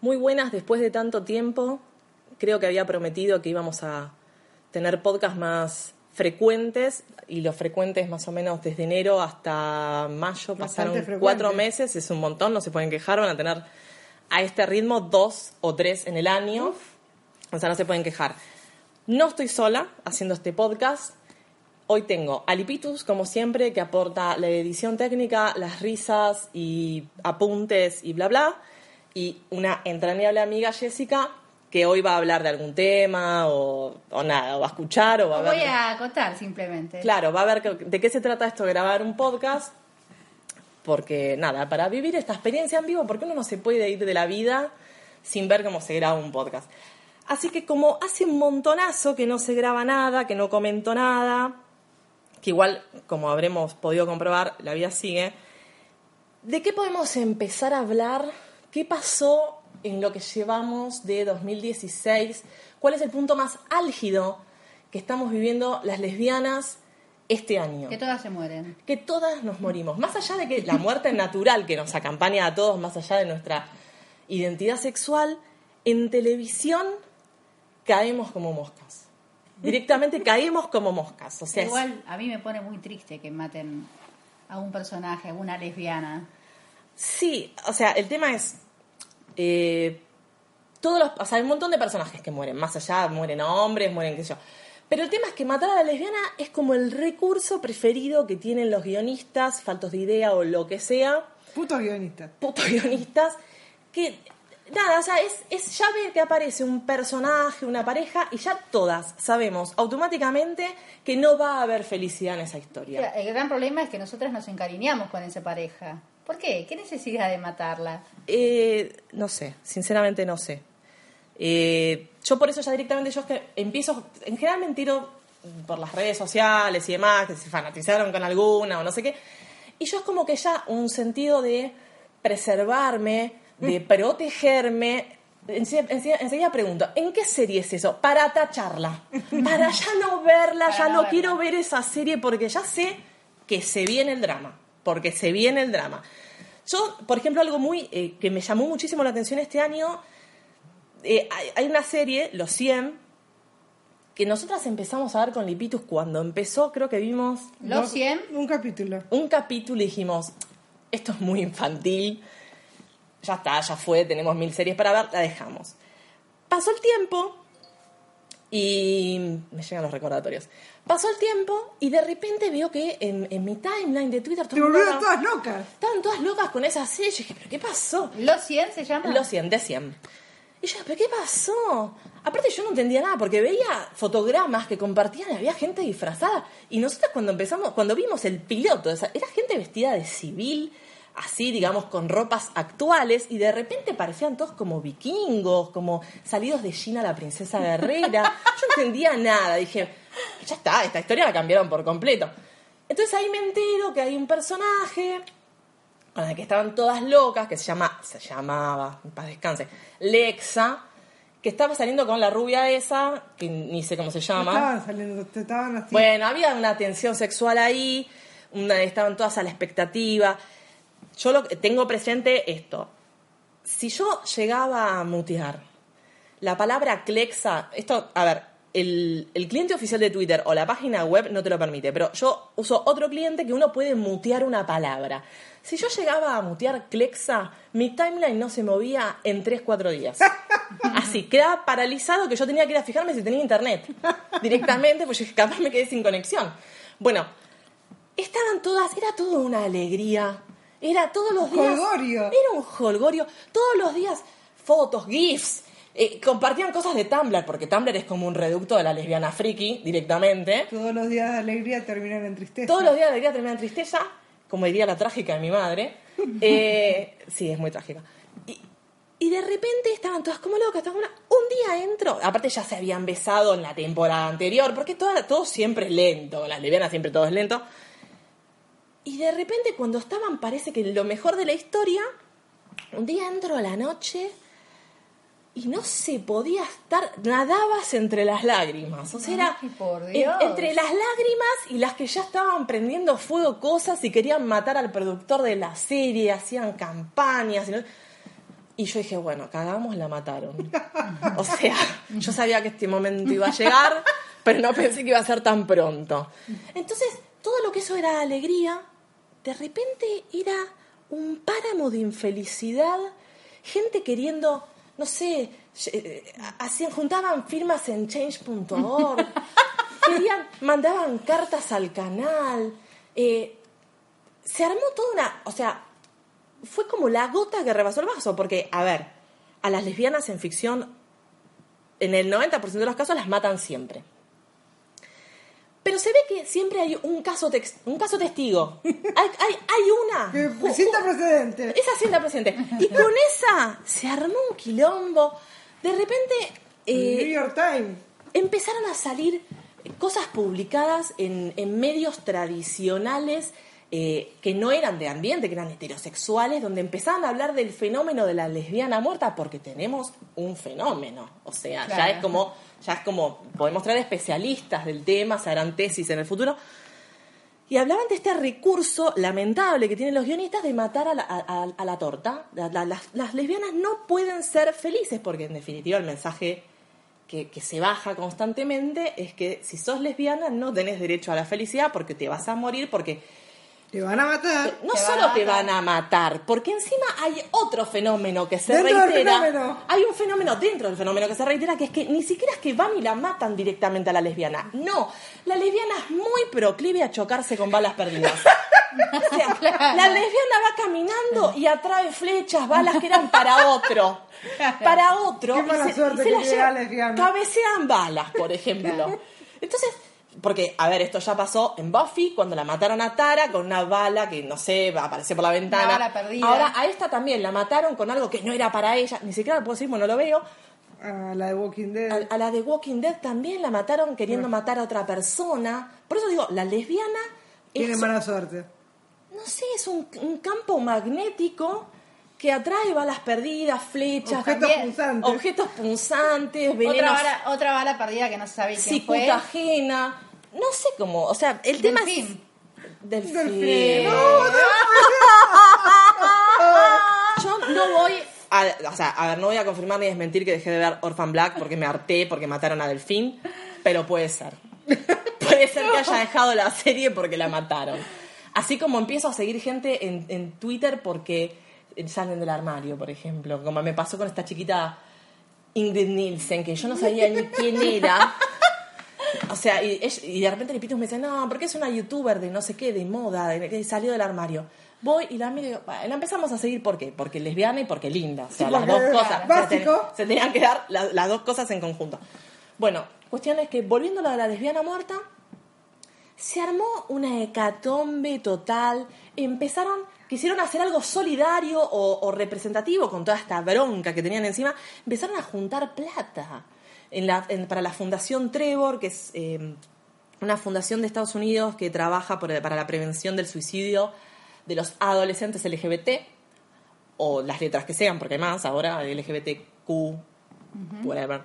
Muy buenas después de tanto tiempo. Creo que había prometido que íbamos a tener podcasts más frecuentes y los frecuentes más o menos desde enero hasta mayo pasaron frecuente. cuatro meses, es un montón, no se pueden quejar, van a tener a este ritmo dos o tres en el año, o sea, no se pueden quejar. No estoy sola haciendo este podcast. Hoy tengo a Lipitus, como siempre, que aporta la edición técnica, las risas y apuntes y bla bla. Y una entrañable amiga, Jessica, que hoy va a hablar de algún tema o, o nada, o va a escuchar o va a ver. Voy a acotar simplemente. Claro, va a ver que- de qué se trata esto grabar un podcast. Porque, nada, para vivir esta experiencia en vivo, porque uno no se puede ir de la vida sin ver cómo se graba un podcast. Así que como hace un montonazo que no se graba nada, que no comento nada, que igual, como habremos podido comprobar, la vida sigue, ¿de qué podemos empezar a hablar? ¿Qué pasó en lo que llevamos de 2016? ¿Cuál es el punto más álgido que estamos viviendo las lesbianas este año? Que todas se mueren. que todas nos morimos. Más allá de que la muerte natural que nos acompaña a todos, más allá de nuestra identidad sexual, en televisión caemos como moscas. Directamente caemos como moscas. O sea, es- Igual a mí me pone muy triste que maten a un personaje, a una lesbiana. Sí, o sea, el tema es. eh, todos los, o sea, hay un montón de personajes que mueren, más allá, mueren hombres, mueren qué sé yo. Pero el tema es que matar a la lesbiana es como el recurso preferido que tienen los guionistas, faltos de idea o lo que sea, Puto guionista. putos guionistas que nada, o sea, es, es ya ver que aparece un personaje, una pareja y ya todas sabemos automáticamente que no va a haber felicidad en esa historia. El gran problema es que nosotras nos encariñamos con esa pareja. ¿Por qué? ¿Qué necesidad de matarla? Eh, no sé, sinceramente no sé. Eh, yo por eso ya directamente yo es que empiezo, en general me tiro por las redes sociales y demás, que se fanatizaron con alguna o no sé qué. Y yo es como que ya un sentido de preservarme, de protegerme. Ense- ense- Enseguida pregunto, ¿en qué serie es eso? Para tacharla. Para ya no verla, Para ya no no quiero ver esa serie porque ya sé que se viene el drama. Porque se viene el drama. Yo, por ejemplo, algo muy eh, que me llamó muchísimo la atención este año, eh, hay, hay una serie, Los 100, que nosotras empezamos a ver con Lipitus cuando empezó, creo que vimos Los Dos- 100, Un capítulo. un capítulo y dijimos, esto es muy infantil, ya está, ya fue, tenemos mil series para ver, la dejamos. Pasó el tiempo y me llegan los recordatorios. Pasó el tiempo y de repente veo que en, en mi timeline de Twitter todo Te volvieron todas locas. estaban todas locas con esa serie. Yo dije, ¿pero qué pasó? Los 100 se llama. Los 100, de 100. Y yo, ¿pero qué pasó? Aparte yo no entendía nada, porque veía fotogramas que compartían y había gente disfrazada. Y nosotros cuando empezamos, cuando vimos el piloto, era gente vestida de civil, así, digamos, con ropas actuales, y de repente parecían todos como vikingos, como salidos de Gina la princesa guerrera. Yo no entendía nada, dije, ya está, esta historia la cambiaron por completo. Entonces ahí me entero que hay un personaje con el que estaban todas locas, que se llama, se llamaba, en paz descanse, Lexa, que estaba saliendo con la rubia esa, que ni sé cómo se llama. estaban saliendo, estaban así. Bueno, había una tensión sexual ahí, una, estaban todas a la expectativa. Yo lo, tengo presente esto. Si yo llegaba a mutear la palabra Clexa, esto, a ver, el, el cliente oficial de Twitter o la página web no te lo permite, pero yo uso otro cliente que uno puede mutear una palabra. Si yo llegaba a mutear Clexa, mi timeline no se movía en 3-4 días. Así, quedaba paralizado que yo tenía que ir a fijarme si tenía internet. Directamente, pues capaz me quedé sin conexión. Bueno, estaban todas, era toda una alegría. Era todos los días. Jolgorio. Era un holgorio. Todos los días, fotos, GIFs. eh, compartían cosas de Tumblr, porque Tumblr es como un reducto de la lesbiana friki directamente. Todos los días de alegría terminan en tristeza. Todos los días de alegría terminan en tristeza. como diría la trágica de mi madre. Eh, sí, es muy trágica. Y, y de repente estaban todas como locas, como una- un día entro, aparte ya se habían besado en la temporada anterior, porque todo, todo siempre es lento, las lesbianas siempre todo es lento. Y de repente cuando estaban, parece que lo mejor de la historia, un día entro a la noche y no se podía estar, nadabas entre las lágrimas. O sea, era por en- Dios. entre las lágrimas y las que ya estaban prendiendo fuego cosas y querían matar al productor de la serie, hacían campañas. Y, no- y yo dije, bueno, cagamos, la mataron. O sea, yo sabía que este momento iba a llegar, pero no pensé que iba a ser tan pronto. Entonces, todo lo que eso era alegría, de repente era un páramo de infelicidad, gente queriendo, no sé, eh, hacían, juntaban firmas en change.org, querían, mandaban cartas al canal, eh, se armó toda una, o sea, fue como la gota que rebasó el vaso, porque, a ver, a las lesbianas en ficción, en el 90% de los casos las matan siempre. Pero se ve que siempre hay un caso, tex- un caso testigo. Hay, hay, hay una. Que sienta precedente. esa sienta presente. Y con esa se armó un quilombo. De repente eh, New York Times. empezaron a salir cosas publicadas en, en medios tradicionales eh, que no eran de ambiente, que eran heterosexuales, donde empezaban a hablar del fenómeno de la lesbiana muerta, porque tenemos un fenómeno. O sea, ya es como, ya es como, podemos traer especialistas del tema, se harán tesis en el futuro. Y hablaban de este recurso lamentable que tienen los guionistas de matar a la, a- a- a la torta. La- la- las, las lesbianas no pueden ser felices porque en definitiva el mensaje que, que se baja constantemente es que si sos lesbiana no tenés derecho a la felicidad porque te vas a morir, porque Te van a matar. no Te van solo a te van a matar, porque encima hay otro fenómeno que se Dentro reitera. fenómeno. Hay un fenómeno dentro del fenómeno que se reitera, que es que ni siquiera es que van y la matan directamente a la lesbiana. No, la lesbiana es muy proclive a chocarse con balas perdidas. O sea, la lesbiana va caminando y atrae flechas, balas que eran para otro. Para otro. Qué y mala se- y suerte se que las lleva-. Cabecean balas, por ejemplo. Entonces, porque, a ver, esto ya pasó en Buffy, cuando la mataron a Tara con una bala que, no sé, apareció por la ventana. bala perdida. Ahora, a esta también la mataron con algo que no era para ella, ni siquiera lo puedo decir, bueno, no lo veo. A la de Walking Dead. A, a la de Walking Dead también la mataron queriendo matar a otra persona. Por eso digo, la lesbiana Tiene es, mala suerte. no sé, es un, un campo magnético que atrae balas perdidas, flechas, Objetos también. punzantes. objetos punzantes, venenos Otra bala, otra bala perdida que no se sabe quién cicuta fue. ajena. No sé cómo, o sea, el tema Delfín. es... Delfín. Delfín. Yo no voy a, o sea, a ver, no voy a confirmar ni desmentir que dejé de ver Orphan Black porque me harté, porque mataron a Delfín, pero puede ser. Puede ser que haya dejado la serie porque la mataron. Así como empiezo a seguir gente en, en Twitter porque salen del armario, por ejemplo, como me pasó con esta chiquita Ingrid Nielsen, que yo no sabía ni quién era. O sea, y, de repente Lipitus me dice, no, porque es una youtuber de no sé qué, de moda, de, salió del armario. Voy y la miro y digo, "Bueno, la empezamos a seguir, ¿por qué? Porque lesbiana y porque linda. O sea, Sí, las dos cosas. básico. Se, ten- se tenían que dar la- las dos cosas en conjunto. Bueno, cuestión es que volviendo a lo de la lesbiana muerta, se armó una hecatombe total. Empezaron, quisieron hacer algo solidario o, o representativo con toda esta bronca que tenían encima. Empezaron a juntar plata en la- en- para la Fundación Trevor, que es eh, una fundación de Estados Unidos que trabaja por- para la prevención del suicidio de los adolescentes LGBT, o las letras que sean, porque hay más ahora, LGBTQ, whatever.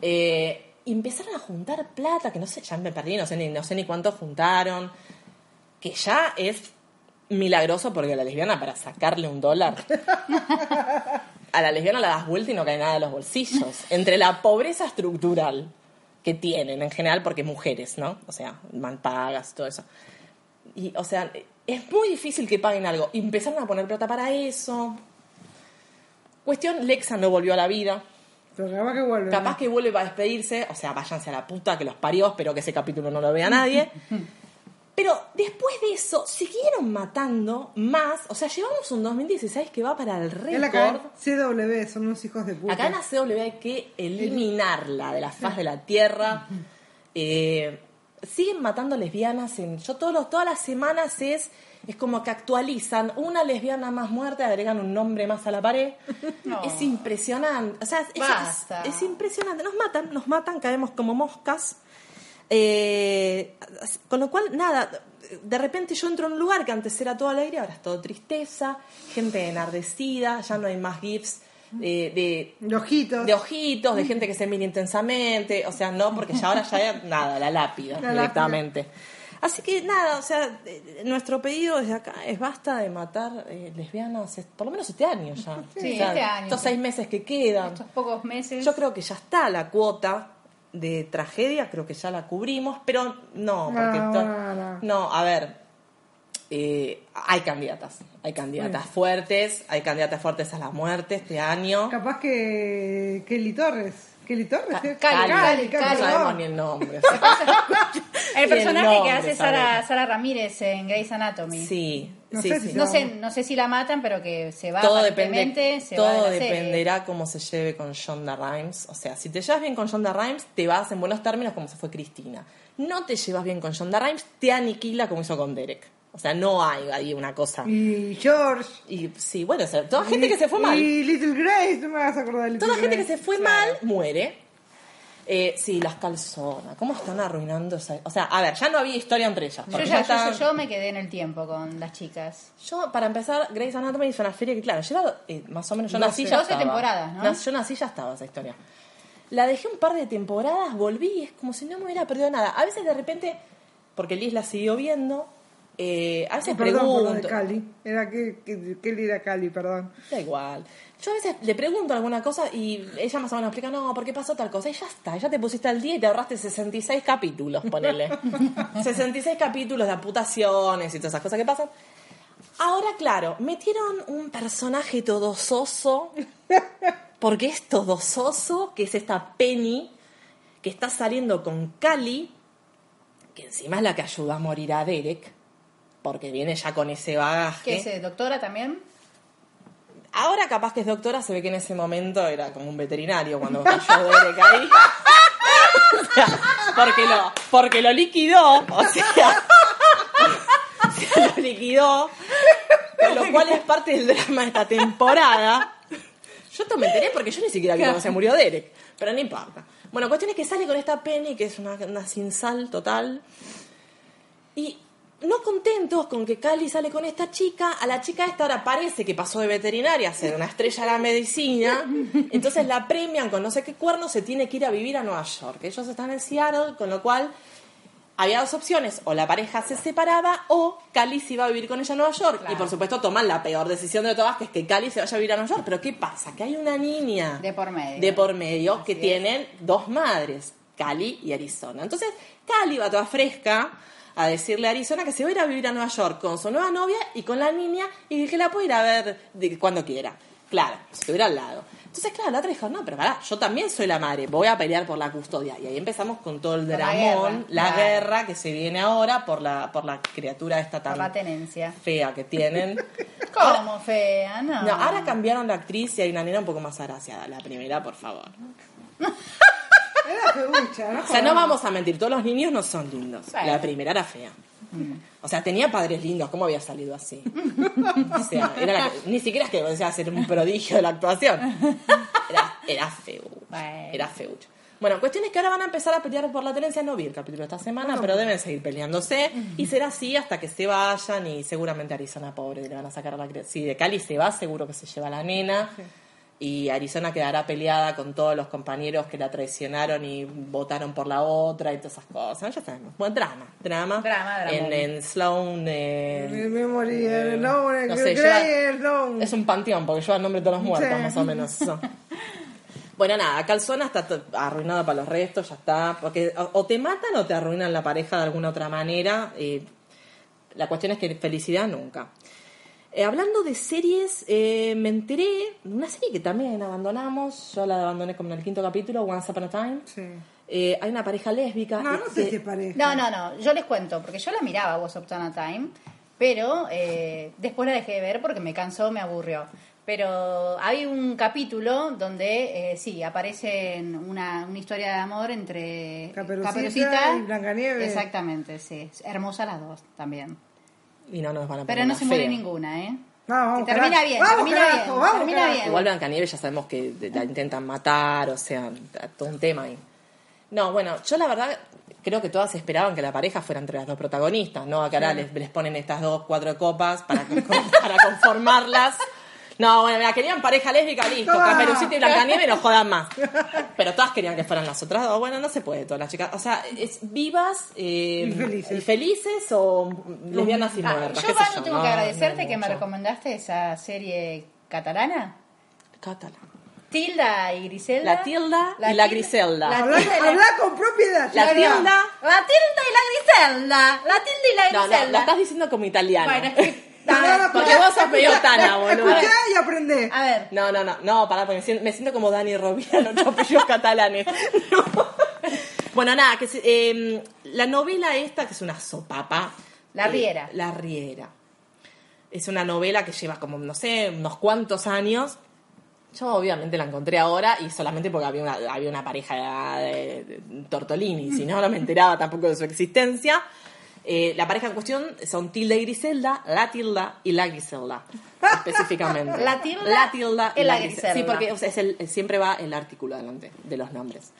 Eh, y empezaron a juntar plata, que no sé, ya me perdí, no sé ni, no sé ni cuánto juntaron, que ya es milagroso porque la lesbiana para sacarle un dólar. A la lesbiana la das vuelta y no cae nada de los bolsillos. Entre la pobreza estructural que tienen en general, porque mujeres, ¿no? O sea, mal pagas, todo eso. Y, o sea, es muy difícil que paguen algo. Y empezaron a poner plata para eso. Cuestión, Lexa no volvió a la vida. Pero capaz que vuelve. Capaz ¿no? que vuelve para despedirse, o sea, váyanse a la puta que los parió, espero que ese capítulo no lo vea nadie. Pero después de eso, siguieron matando más, o sea, llevamos un 2016 que va para el Es la récord. CW, son unos hijos de puta. Acá en la CW hay que eliminarla de la faz de la tierra. Eh, siguen matando lesbianas. En, yo todos los, todas las semanas es Es como que actualizan una lesbiana más muerta, agregan un nombre más a la pared. No. Es impresionante. O sea, es, Basta. es- es impresionante. Nos matan, nos matan, caemos como moscas. Eh, con lo cual, nada, de repente yo entro en un lugar que antes era todo alegría, ahora es todo tristeza, gente enardecida, ya no hay más gifs de, de, De ojitos. de ojitos, de gente que se mira intensamente, o sea, no, porque ya ahora ya nada, la lápida La directamente. Así que nada, o sea, eh, nuestro pedido desde acá es basta de matar eh, lesbianas, es- por lo menos este año ya. Sí, O sea, este año. Estos seis meses que quedan. Estos pocos meses. Yo creo que ya está la cuota de tragedia, creo que ya la cubrimos, pero no, porque No, no, no. no, a ver, eh, hay candidatas, hay candidatas fuertes, hay candidatas fuertes a la muerte este año. Capaz que Kelly Torres. Kelly Torres. Ca- ¿eh? Cali, Cali, Cali, no perdón. sabemos ni el nombre. el personaje nombre que hace. Sara, Sara Ramírez en Grey's Anatomy. Sí, No sí, sé sí. si No sé, no sé si la matan, pero que se va todo depende, se va todo de la serie. dependerá cómo se lleve con Shonda Rhimes. O sea, si te llevas bien con Shonda Rhimes, te vas en buenos términos como se fue Cristina. No te llevas bien con Shonda Rhimes, te aniquila como hizo con Derek. O sea, no hay ahí una cosa. Y George. Y sí, bueno, o sea, toda gente que se fue mal. Y Little Grace, no me vas a acordar de Little Toda gente que Grace. se fue mal muere. Eh, sí, las calzonas. ¿Cómo están arruinando esa.? O sea, a ver, ya no había historia entre ellas. Yo, porque ya, yo, estaban- yo me quedé en el tiempo con las chicas. Yo, para empezar, Grey's Anatomy es una serie que, claro, lleva eh, más o menos. Yo 12. nací ya 12 estaba. temporadas, ¿no? Yo nací ya estaba esa historia. La dejé un par de temporadas, volví y es como si no me hubiera perdido nada. A veces de repente, porque Liz la siguió viendo, eh, a veces Perdón por lo de pregunto. Cali. Era que, que era Cali, perdón. Da igual. Yo a veces le pregunto alguna cosa y ella más o menos explica, no, ¿por qué pasó tal cosa? Y ya está, ya te pusiste al día y te ahorraste 66 capítulos, ponele. 66 capítulos de amputaciones y todas esas cosas que pasan. Ahora, claro, metieron un personaje todo soso, porque es todo soso, que es esta Penny, que está saliendo con Cali, que encima es la que ayuda a morir a Derek, porque viene ya con ese bagaje. ¿Qué es? eh, ¿Doctora también? Ahora capaz que es doctora, se ve que en ese momento era como un veterinario cuando cayó Derek ahí. O sea, porque lo, porque lo liquidó, o sea, se lo liquidó, con lo cual es parte del drama de esta temporada. Yo esto me enteré porque yo ni siquiera vi cuando se murió Derek, pero no importa. Bueno, cuestión es que sale con esta Penny, que es una, una sin sal total, y no contentos con que Cali sale con esta chica, a la chica esta ahora parece que pasó de veterinaria a ser una estrella de la medicina, entonces la premian con no sé qué cuerno, se tiene que ir a vivir a Nueva York. Ellos están en Seattle, con lo cual había dos opciones, o la pareja se separaba o Cali se iba a vivir con ella a Nueva York. Claro. Y por supuesto toman la peor decisión de todas, que es que Cali se vaya a vivir a Nueva York. Pero ¿qué pasa? Que hay una niña De por medio. de por medio Así que es. tienen dos madres, Cali y Arizona. Entonces, Cali va toda fresca a decirle a Arizona que se va a ir a vivir a Nueva York con su nueva novia y con la niña y que la puede ir a ver de- cuando quiera. Claro, si estuviera al lado. Entonces, claro, la otra dijo, no, pero pará, yo también soy la madre, voy a pelear por la custodia. Y ahí empezamos con todo el la dramón, guerra, la, claro. guerra que se viene ahora por la, por la criatura esta Por tan la tenencia. fea que tienen. ¿Cómo fea? No. No, ahora cambiaron la actriz y hay una nena un poco más agraciada. La primera, por favor. O sea, no vamos a mentir, todos los niños no son lindos. Bueno. La primera era fea. O sea, tenía padres lindos, ¿cómo había salido así? O sea, era la que- ni siquiera es que o sea, ser un prodigio de la actuación. Era, era feo. Bueno. Era feucho. Bueno, cuestión es que ahora van a empezar a pelear por la tenencia. No vi el capítulo esta semana, pero deben seguir peleándose. Y será así hasta que se vayan. Y seguramente Arizona, pobre, le van a sacar a la. Si de Cali se va, seguro que se lleva a la nena. Y Arizona quedará peleada con todos los compañeros que la traicionaron y votaron por la otra y todas esas cosas. Ya sabemos. Bueno, drama, drama. Drama, drama. En, en Sloan. eh, Mi memoria, no, no no sé, lleva- no. es un panteón porque lleva el nombre de todos los muertos, Sí. más o menos. Bueno, nada, Calzona está arruinada para los restos, ya está. Porque o, o te matan o te arruinan la pareja de alguna otra manera. eh, la cuestión es que felicidad nunca. Eh, hablando de series, eh, me enteré de una serie que también abandonamos. Yo la abandoné como en el quinto capítulo, Once Upon a Time. Sí. Eh, hay una pareja lésbica. No, no sé si es pareja. No, no, no. Yo les cuento, porque yo la miraba What's Up a Time, pero eh, después la dejé de ver porque me cansó, me aburrió. Pero hay un capítulo donde eh, sí, aparece en una, una historia de amor entre Caperucita y Blancanieves. Exactamente, sí. Hermosa las dos también. Y no nos van a poner Pero no se muere ninguna, ¿eh? Vamos, vamos, Que termina carajo. bien, Vamos, termina carajo, bien, vamos, termina carajo. bien. Igual Blancanieves ya sabemos que la intentan matar, o sea, todo un tema ahí. No, bueno, yo la verdad creo que todas esperaban que la pareja fuera entre las dos protagonistas, ¿no? Acá ahora les, les ponen estas dos, cuatro copas para, para conformarlas. No, bueno, mira, querían pareja lésbica, listo. Toma. Caperucita y Blancanieves no jodan más. Pero todas querían que fueran las otras dos. Bueno, no se puede todas las chicas. O sea, es vivas eh, Y felices. y felices o lesbianas y Ah, muertas. yo, qué sé Manu, tengo no, que agradecerte no que me recomendaste esa serie catalana. Catalán. Tilda y Griselda. La Tilda y la Tilda- Griselda. La Habla, Tilda y la- habla con propiedad. La. Tilda. La Tilda y la Griselda. La Tilda y la No, Griselda. no, la estás diciendo como italiano. Bueno, es que... No, no, no, Porque vos sos medio tana, boludo. Escuchá y aprendé. A ver, No, no, no, no, pará, porque me siento, me siento como Dani los ocho apellidos catalanes. No. Bueno, nada, que eh, la novela esta, que es una sopapa. La eh, Riera. la Riera. Es una novela que lleva como, no sé, unos cuantos años. Yo obviamente la encontré ahora y solamente porque había una, había una pareja de, de Tortolini, si no, no me enteraba tampoco de su existencia. Eh, la pareja en cuestión son Tilda y Griselda, la Tilda y la Griselda, específicamente. La Tilda la Tilda y la Grisel- Griselda. Sí, porque o sea, es el- siempre va el artículo delante de los nombres.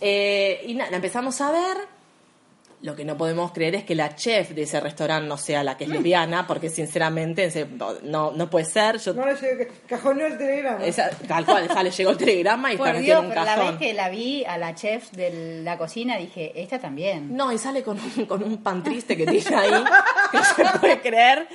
Eh, y nada, la empezamos a ver. Lo que no podemos creer es que la chef de ese restaurante no sea la que es lesbiana, porque sinceramente no, no puede ser. Yo, No le llegué, cajoneó el telegrama. esa- tal cual, ya le llegó el telegrama y por está metido Dios, en un pero la cajón. vez que la vi a la chef de la cocina dije, esta también. No, y sale con un, con un pan triste que tiene ahí, que no se puede creer.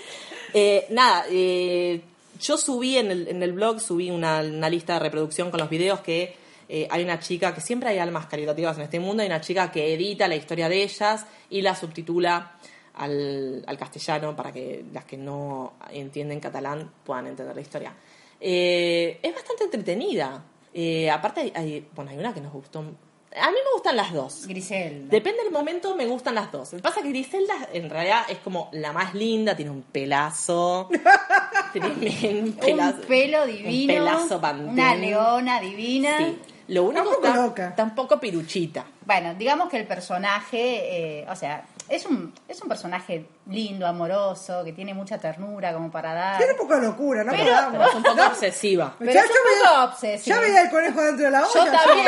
Eh, nada, eh, yo subí en el, en el blog, subí una, una lista de reproducción con los videos que eh, hay una chica, que siempre hay almas caritativas en este mundo, hay una chica que edita la historia de ellas y la subtitula al, al castellano para que las que no entienden catalán puedan entender la historia. Eh, es bastante entretenida. Eh, aparte, hay, hay- bueno, hay una que nos gustó. A mí me gustan las dos. Griselda. Depende del momento, me gustan las dos. Lo que pasa es que Griselda en realidad es como la más linda, tiene un pelazo. tiene un pelazo. un pelo divino. Un pelazo pantén. Una leona divina. Sí. Lo único Tampoco está, loca. está un poco piruchita. Bueno, digamos que el personaje, eh, o sea, es un, es un personaje lindo, amoroso, que tiene mucha ternura como para dar. Tiene un poco de locura, ¿no? Pero- Pero, es un poco obsesiva. Pero Ya es un yo veía- poco obsesivo. Ya veía el conejo dentro de la olla. Yo también.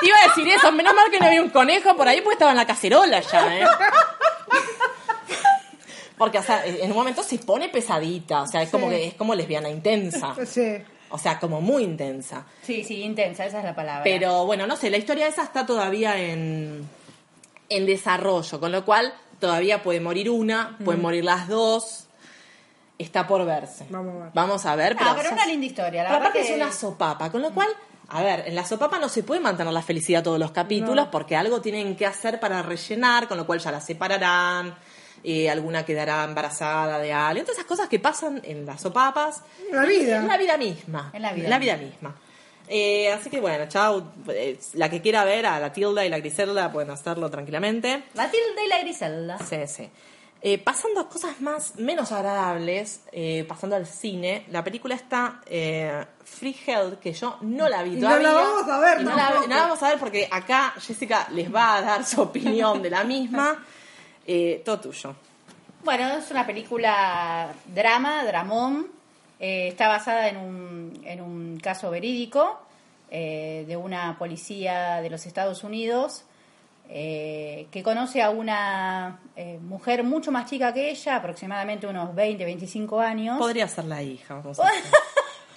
Te iba a decir eso, menos mal que no había un conejo por ahí, porque estaba en la cacerola ya, ¿eh? Porque, o sea, en un momento se pone pesadita, o sea, es como que es como lesbiana intensa. Sí. O sea, como muy intensa. Sí, sí, intensa, esa es la palabra. Pero bueno, no sé, la historia esa está todavía en, en desarrollo, con lo cual todavía puede morir una, pueden morir las dos. Está por verse. Vamos a ver. Vamos a ver. No, pero una linda historia, la pero verdad aparte que- es una sopapa, con lo cual, a ver, en la sopapa no se puede mantener la felicidad todos los capítulos porque algo tienen que hacer para rellenar, con lo cual ya la separarán. Eh, alguna quedará embarazada de alguien, todas esas cosas que pasan en las sopapas. La vida. En la vida misma. En la vida misma. Eh, así que bueno, chao. Eh, La que quiera ver a la Tilda y la Griselda pueden hacerlo tranquilamente. La tilde y la Griselda. Sí, sí. Eh, pasando a cosas más, menos agradables, eh, pasando al cine, la película está eh, Free Hell, que yo no la vi Y no todavía. la vamos a ver Y no la, no la vamos a ver porque acá Jessica les va a dar su opinión de la misma. Eh, todo tuyo. Bueno, es una película drama, dramón. Eh, está basada en un, en un caso verídico eh, de una policía de los Estados Unidos eh, que conoce a una eh, mujer mucho más chica que ella, aproximadamente unos 20, 25 años. Podría ser la hija. vamos a decir.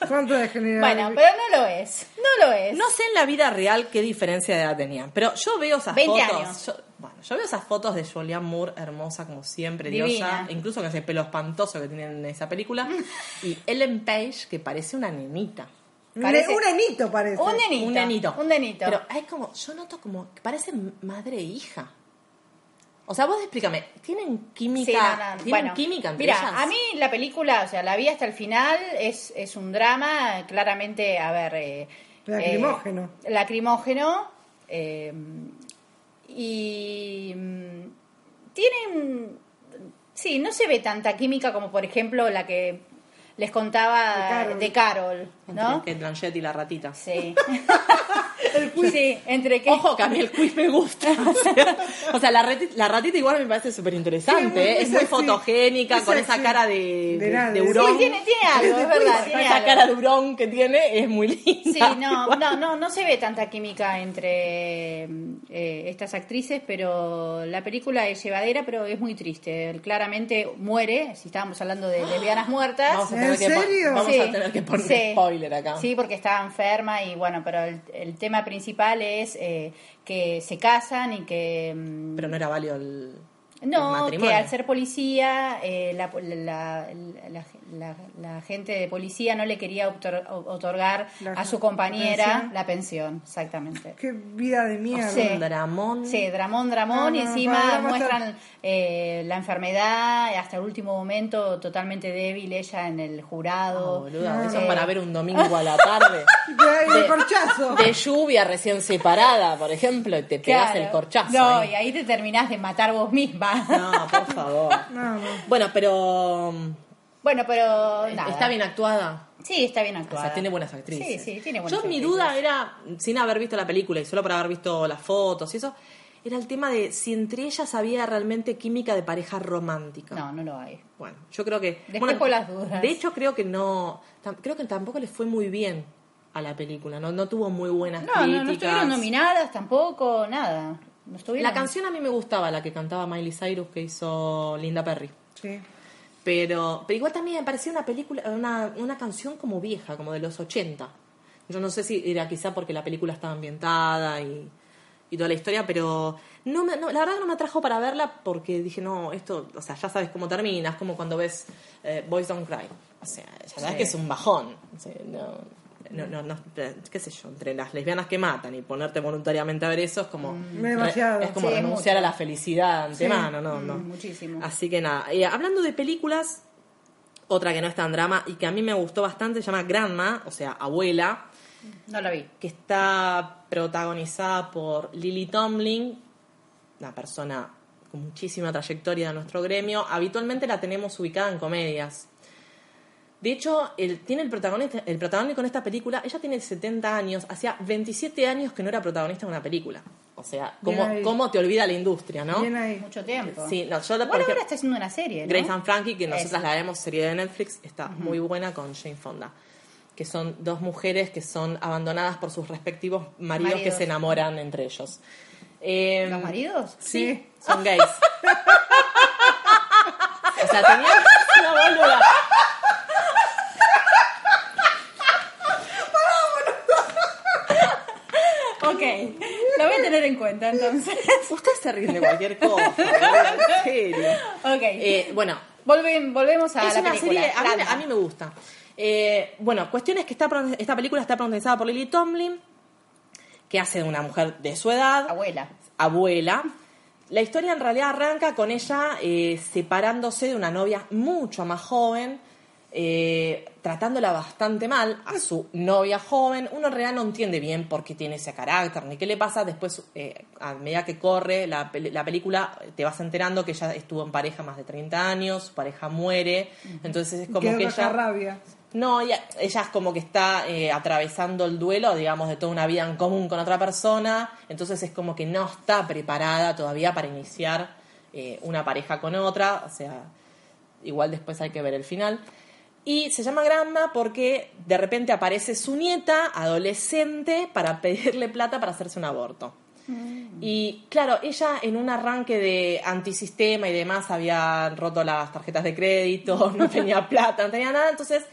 ¿Cuánto de? Bueno, pero no lo es. No lo es. No sé en la vida real qué diferencia de edad tenían, pero yo veo esas 20 fotos. años. Yo, bueno, yo veo esas fotos de Julianne Moore hermosa como siempre, Divina. diosa, incluso con ese pelo espantoso que tienen en esa película, y Ellen Page que parece una nenita. Un, Parece- un nenito parece. Un nenito. Un nenito. Un nenito. Pero hay como, yo noto como que parecen madre e hija. O sea, vos explícame, ¿tienen química? Sí, no, no, ¿Tienen bueno, química entre mira, ellas? a mí la película, o sea, la vi hasta el final, es, es un drama, claramente, a ver... eh, Lacrimógeno. eh, lacrimógeno. eh, y mm, tienen... Sí, no se ve tanta química como, por ejemplo, la que les contaba De de Carol. ¿No? Entre Kate Blanchett y la ratita. Sí. Sí, entre que Ojo, que a mí el quiz me gusta. O sea, o sea, la, ratita, la ratita igual me parece súper interesante. Sí, ¿eh? es muy fotogénica, con esa cara de, De de, nada. de Sí, hurón. Sí, tiene, tiene algo, es verdad. Tiene esa algo. cara de hurón que tiene es muy linda. Sí, no, no, no, no se ve tanta química entre eh, estas actrices, pero la película es llevadera, pero es muy triste. Claramente muere, si estábamos hablando de lesbianas muertas. Vamos a ¿En tener que, pon- serio? vamos Sí, a tener que poner sí. Spoiler acá. Sí, porque estaba enferma y bueno, pero el, el tema principal es eh, que se casan y que... mm, Pero no era válido el, el no, matrimonio. que al ser policía, eh, la, la, la- la- la gente de policía no le quería otor- otorgar La- a su compañera pensión. la pensión, exactamente. Qué vida de mierda. Sí. Un dramón. Sí, Dramón, Dramón, No, y encima muestran eh, la enfermedad, hasta el último momento totalmente débil ella en el Ah, jurado. boluda, eso Eh, es para ver un domingo a la tarde. De, corchazo. De lluvia recién separada, por ejemplo, y te pegas claro. el corchazo. No, ahí. y ahí te terminás de matar vos misma. No, por favor. No, no. Bueno, pero Bueno, pero nada. está bien actuada. Sí, está bien O actuada. sea, tiene buenas actrices. Sí, sí, tiene buenas Yo mi duda era, sin haber visto la película y solo por haber visto las fotos y eso, era el tema de si entre ellas había realmente química de pareja romántica. No, no lo hay. Bueno, yo creo que... Despejo bueno, las dudas. De hecho, creo que no... Creo que tampoco les fue muy bien a la película. No, no tuvo muy buenas No, críticas. no, no estuvieron nominadas tampoco, nada. No estuvieron. La canción a mí me gustaba, la que cantaba Miley Cyrus que hizo Linda Perry. Sí. Pero, pero igual también me parecía una película, una, una canción como vieja, como de los 80. Yo no sé si era quizá porque la película estaba ambientada y, y toda la historia, pero no me, no, la verdad no me atrajo para verla porque dije, no, esto, o sea, ya sabes cómo termina, es como cuando ves eh, Boys Don't Cry. O sea, ya sabes Sí. que es un bajón. O sea, no, no, no, no, qué sé yo, entre las lesbianas que matan y ponerte voluntariamente a ver eso es como, Demasiado. es como Sí, renunciar mucho. a la felicidad de antemano, no, no. Mm, muchísimo. Así que nada, eh, hablando de películas, otra que no es tan drama y que a mí me gustó bastante se llama Grandma, o sea, abuela, No la vi. que está protagonizada por Lily Tomlin, una persona con muchísima trayectoria de nuestro gremio. Habitualmente la tenemos ubicada en comedias. De hecho, el, tiene el protagonista, el protagonista en esta película, ella tiene 70 años, hacía 27 años que no era protagonista de una película. O sea, ¿cómo, cómo te olvida la industria, no? Bien ahí. Mucho tiempo. Sí, no, yo por Bueno, ahora ejemplo- está haciendo una serie, ¿no? Grace and Frankie, que nosotras la vemos serie de Netflix, está muy buena con Jane Fonda. Que son dos mujeres que son abandonadas por sus respectivos maridos, que se enamoran entre ellos. Eh, ¿Los maridos? Sí, son gays. o sea, tenían una boluda. Ok, lo voy a tener en cuenta entonces. Ustedes se ríen de cualquier cosa, en serio. ok. Eh, bueno, Volve- volvemos a es la una película. serie, a mí, a mí me gusta. Eh, bueno, cuestión es que esta, esta película está protagonizada por Lily Tomlin, que hace de una mujer de su edad, Abuela. abuela. La historia en realidad arranca con ella eh, separándose de una novia mucho más joven, eh, tratándola bastante mal a su novia joven. Uno en realidad no entiende bien por qué tiene ese carácter ni qué le pasa. Después, eh, a medida que corre la, la película, te vas enterando que ella estuvo en pareja más de 30 años, su pareja muere. Entonces es como que ella... rabia. No, ella, ella es como que está eh, atravesando el duelo, digamos, de toda una vida en común con otra persona, entonces es como que no está preparada todavía para iniciar eh, una pareja con otra, o sea, igual después hay que ver el final. Y se llama Grandma porque de repente aparece su nieta, adolescente, para pedirle plata para hacerse un aborto. Y claro, ella en un arranque de antisistema y demás había roto las tarjetas de crédito, no tenía plata, no tenía nada, entonces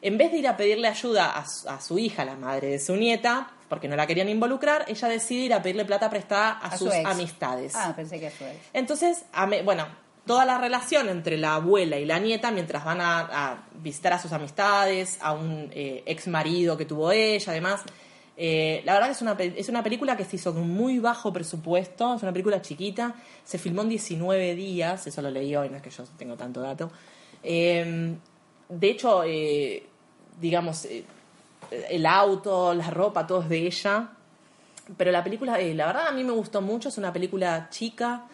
en vez de ir a pedirle ayuda a su, a su hija, la madre de su nieta, porque no la querían involucrar, ella decide ir a pedirle plata prestada a, A su sus amistades. Ah, pensé que a su ex. Entonces, a me- bueno, toda la relación entre la abuela y la nieta, mientras van a, visitar a sus amistades, a un eh, ex marido que tuvo ella, además. eh, la verdad que es una, es una película que se hizo con muy bajo presupuesto, es una película chiquita, se filmó en 19 días, eso lo leí hoy, no es que yo tengo tanto dato. Eh, de hecho, eh, digamos, eh, el auto, la ropa, todo es de ella. Pero la película, eh, la verdad a mí me gustó mucho, es una película chica,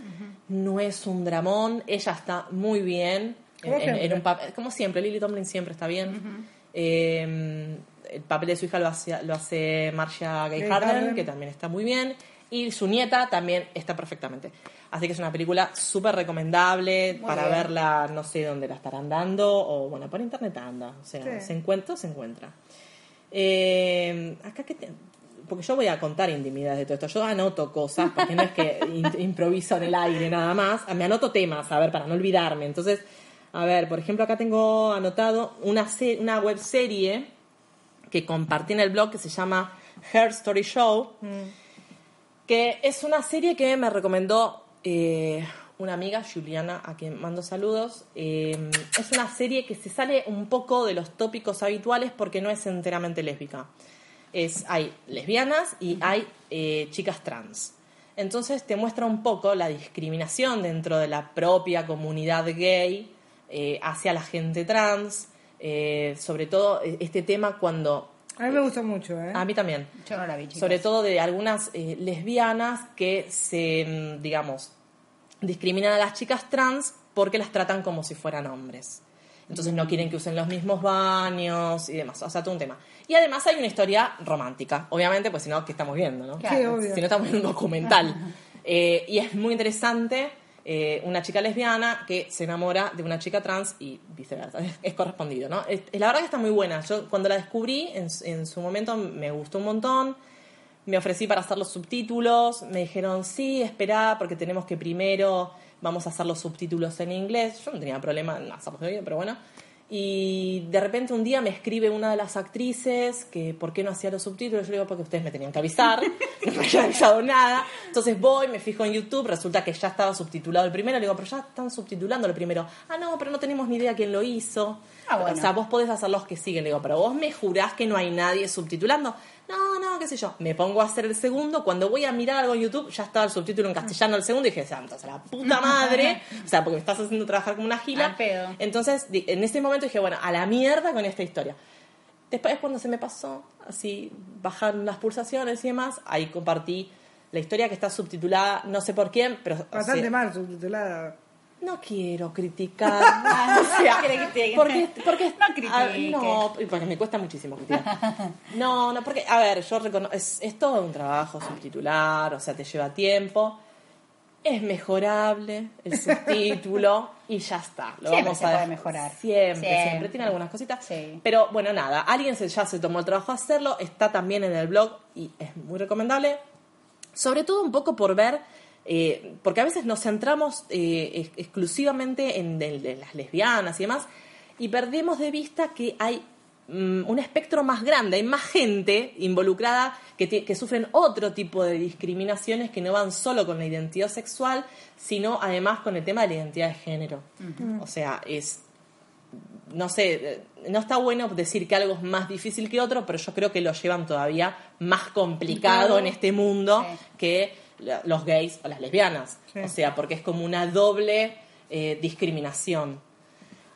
no es un dramón, ella está muy bien. Como En- en- siempre. en un papel- como siempre, Lily Tomlin siempre está bien. Eh, el papel de su hija lo hace, lo hace Marcia Gay Gay Harden, Harden. que también está muy bien. Y su nieta también está perfectamente. Así que es una película súper recomendable Muy para bien. verla, no sé dónde la estarán dando, o bueno, por internet anda. O sea, Sí. se encuentra, se encuentra. Eh, acá que te- porque yo voy a contar intimidades de todo esto. Yo anoto cosas, porque no es que improviso en el aire nada más. Me anoto temas, a ver, para no olvidarme. Entonces, a ver, por ejemplo, acá tengo anotado una, se- una web serie que compartí en el blog que se llama Her Story Show, que es una serie que me recomendó eh, una amiga, Juliana, a quien mando saludos. Eh, es una serie que se sale un poco de los tópicos habituales porque no es enteramente lésbica. Es, hay lesbianas y hay eh, chicas trans. Entonces te muestra un poco la discriminación dentro de la propia comunidad gay eh, hacia la gente trans, eh, sobre todo eh, este tema cuando... A mí me gusta mucho, ¿eh? A mí también. Yo no la vi, chicas. Sobre todo de algunas eh, lesbianas que se, mm, digamos, discriminan a las chicas trans porque las tratan como si fueran hombres. Entonces no quieren que usen los mismos baños y demás. O sea, todo un tema. Y además hay una historia romántica, obviamente, pues si no, ¿qué estamos viendo, no? Claro. Sí, obvio. Si no estamos viendo un documental. Eh, y es muy interesante eh, una chica lesbiana que se enamora de una chica trans y viceversa. Es, es correspondido, ¿no? Es- la verdad que está muy buena. Yo cuando la descubrí, en, su- en su momento me gustó un montón. Me ofrecí para hacer los subtítulos. Me dijeron, sí, espera, porque tenemos que primero vamos a hacer los subtítulos en inglés. Yo no tenía problema en hacerlos inglés, pero bueno. Y de repente un día me escribe una de las actrices que por qué no hacía los subtítulos. Yo le digo, porque ustedes me tenían que avisar. no me habían avisado nada. Entonces voy, me fijo en YouTube, resulta que ya estaba subtitulado el primero. Le digo, pero ya están subtitulando el primero. Ah, no, pero no tenemos ni idea quién lo hizo. Ah, bueno. O sea, vos podés hacer los que siguen. Le digo, pero vos me jurás que no hay nadie subtitulando. No, no, qué sé yo. Me pongo a hacer el segundo. Cuando voy a mirar algo en YouTube, ya estaba el subtítulo en castellano el segundo. Y dije, santos, a la puta madre. O sea, porque me estás haciendo trabajar como una gila. Pedo. Entonces, en ese momento dije, bueno, a la mierda con esta historia. Después, cuando se me pasó, así, bajaron las pulsaciones y demás, ahí compartí la historia que está subtitulada, no sé por quién, pero... o Bastante sea, mal subtitulada. No quiero criticar. o sea, porque, porque No critique. ah, no, porque me cuesta muchísimo criticar. No, no, porque, a ver, yo reconozco, es, es todo un trabajo subtitular, o sea, te lleva tiempo. Es mejorable el subtítulo y ya está. Lo Siempre vamos se a puede mejorar. Siempre, Siempre. siempre. Tiene algunas cositas. Sí. Pero bueno, nada, alguien se, ya se tomó el trabajo de hacerlo, está también en el blog y es muy recomendable. Sobre todo un poco por ver, eh, porque a veces nos centramos eh, ex- exclusivamente en, las lesbianas y demás, y perdemos de vista que hay mm, un espectro más grande, hay más gente involucrada que, que sufren otro tipo de discriminaciones que no van solo con la identidad sexual, sino además con el tema de la identidad de género. O sea, es no sé, eh, no está bueno decir que algo es más difícil que otro, pero yo creo que lo llevan todavía más complicado en este mundo Sí. que los gays o las lesbianas. Sí. O sea, porque es como una doble eh, discriminación.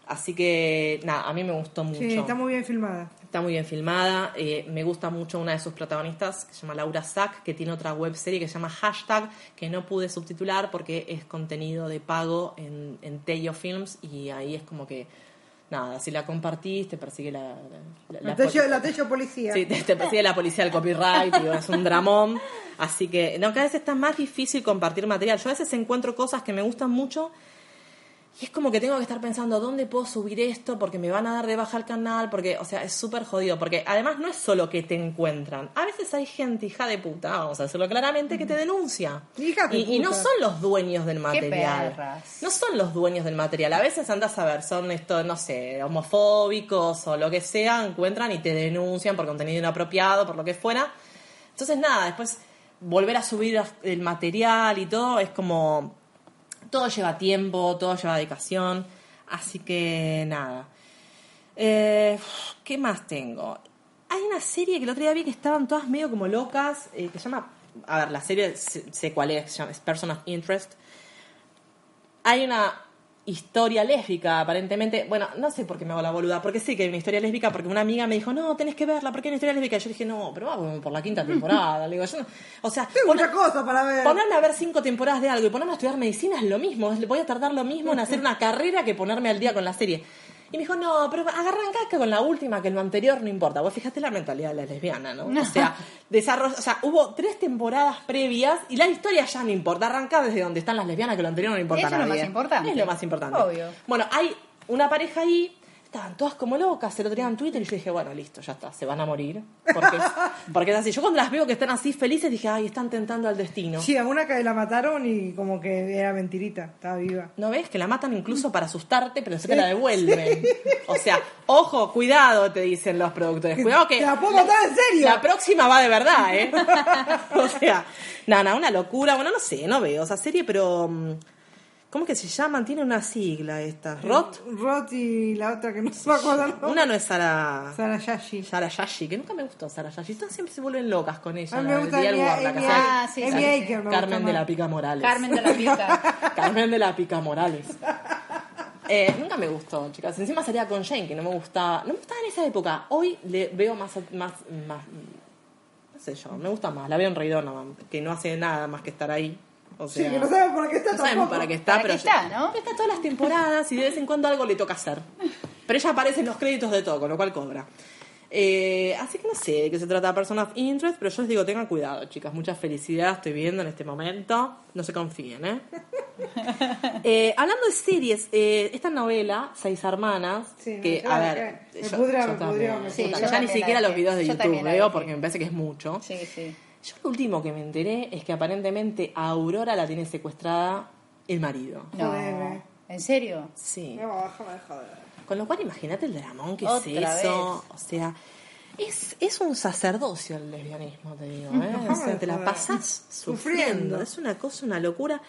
Así que, nada, a mí me gustó mucho. Sí, está muy bien filmada. Está muy bien filmada. eh, me gusta mucho una de sus protagonistas, que se llama Laura Sack, que tiene otra web serie que se llama Hashtag, que no pude subtitular porque es contenido de pago en, en Tello Films y ahí es como que, nada, si la compartís te persigue la... la- la La tello, poli- la tello policía. Sí, te, te persigue la policía del copyright, digo, es un dramón. Así que, no, cada vez está más difícil compartir material. Yo a veces encuentro cosas que me gustan mucho y es como que tengo que estar pensando, ¿dónde puedo subir esto? Porque me van a dar de baja el canal, porque, o sea, es súper jodido. Porque además no es solo que te encuentran. A veces hay gente, hija de puta, vamos a decirlo claramente, que te denuncia. Hija de y, y no son los dueños del material. perras. No son los dueños del material. A veces andas a ver, son estos, no sé, homofóbicos o lo que sea, encuentran y te denuncian por contenido inapropiado, por lo que fuera. Entonces, nada, después volver a subir el material y todo es como. Todo lleva tiempo, todo lleva dedicación. Así que, nada. Eh, ¿Qué más tengo? Hay una serie que el otro día vi que estaban todas medio como locas, eh, que se llama. A ver, la serie sé, cuál es, se llama Person of Interest. Hay una historia lésbica, aparentemente. Bueno, no sé por qué me hago la boluda, porque sí que hay una historia lésbica, porque una amiga me dijo, no, tenés que verla, porque hay una historia lésbica. Y yo dije, no, pero vamos por la quinta temporada. Le digo, yo no- O sea, Tengo poner- mucha cosa para ver. ponerme a ver cinco temporadas de algo y ponerme a estudiar medicina es lo mismo. Voy a tardar lo mismo en hacer una carrera que ponerme al día con la serie. Y me dijo, no, pero agarran caca con la última, que lo anterior no importa. Vos fíjate la mentalidad de la lesbiana, ¿no? O sea, desarrollo, o sea, hubo tres temporadas previas y la historia ya no importa. Arranca desde donde están las lesbianas, que lo anterior no importa Eso es lo más importante. Es lo más importante. Obvio. Bueno, hay una pareja ahí, estaban todas como locas, se lo tenían en Twitter y yo dije, bueno, listo, ya está, se van a morir. Porque, porque es así. Yo cuando las veo que están así felices dije, ay, están tentando al destino. Sí, a una que la mataron y como que era mentirita, estaba viva. ¿No ves? Que la matan incluso para asustarte, pero después te la devuelven. O sea, ojo, cuidado, te dicen los productores. Cuidado que. La puedo matar en serio. La próxima va de verdad, ¿eh? o sea, nada, nada, una locura. Bueno, no sé, no veo esa serie, pero. mm, ¿Cómo que se llaman? Tiene una sigla esta. ¿Rot? Rot y la otra que no se me acuerdo. el nombre. Una no es Sara. Sara Yashi. Sara Yashi, que nunca me gustó Sara Yashi. Todas siempre se vuelven locas con ella. A mí me gusta la Ah, Carmen de la. Pica Morales. Carmen de la Pica. Carmen de la Pica Morales. Eh, nunca me gustó, chicas. Encima salía con Jane, que no me gustaba. No me gustaba en esa época. Hoy le veo más, más, más no sé yo, me gusta más. La veo en Rey Donovan, que no hace nada más que estar ahí. O Sí, que no sabemos para qué está no sabemos para qué está, Para pero qué está, ¿no? Está todas las temporadas y de vez en cuando algo le toca hacer. Pero ella aparece en los créditos de todo, con lo cual cobra. Eh, así que no sé de qué se trata Person of Interest, pero yo les digo, tengan cuidado, chicas. Mucha felicidad estoy viendo en este momento. No se confíen, ¿eh? Eh, hablando de series, eh, esta novela, Seis Hermanas, Sí, que, a ya ver, me- me pudrió, me también, yo ya ni siquiera los videos de Yo YouTube veo porque me parece que es mucho. Sí, sí. Yo lo último que me enteré es que aparentemente a Aurora la tiene secuestrada el marido. No. ¿En serio? Sí. No, déjame de joder. Con lo cual, imagínate el dramón que Otra es eso. vez. O sea, es, es un sacerdocio el lesbianismo, te digo. ¿eh? O sea, te la sufriendo. Sufriendo. Es una cosa, una locura.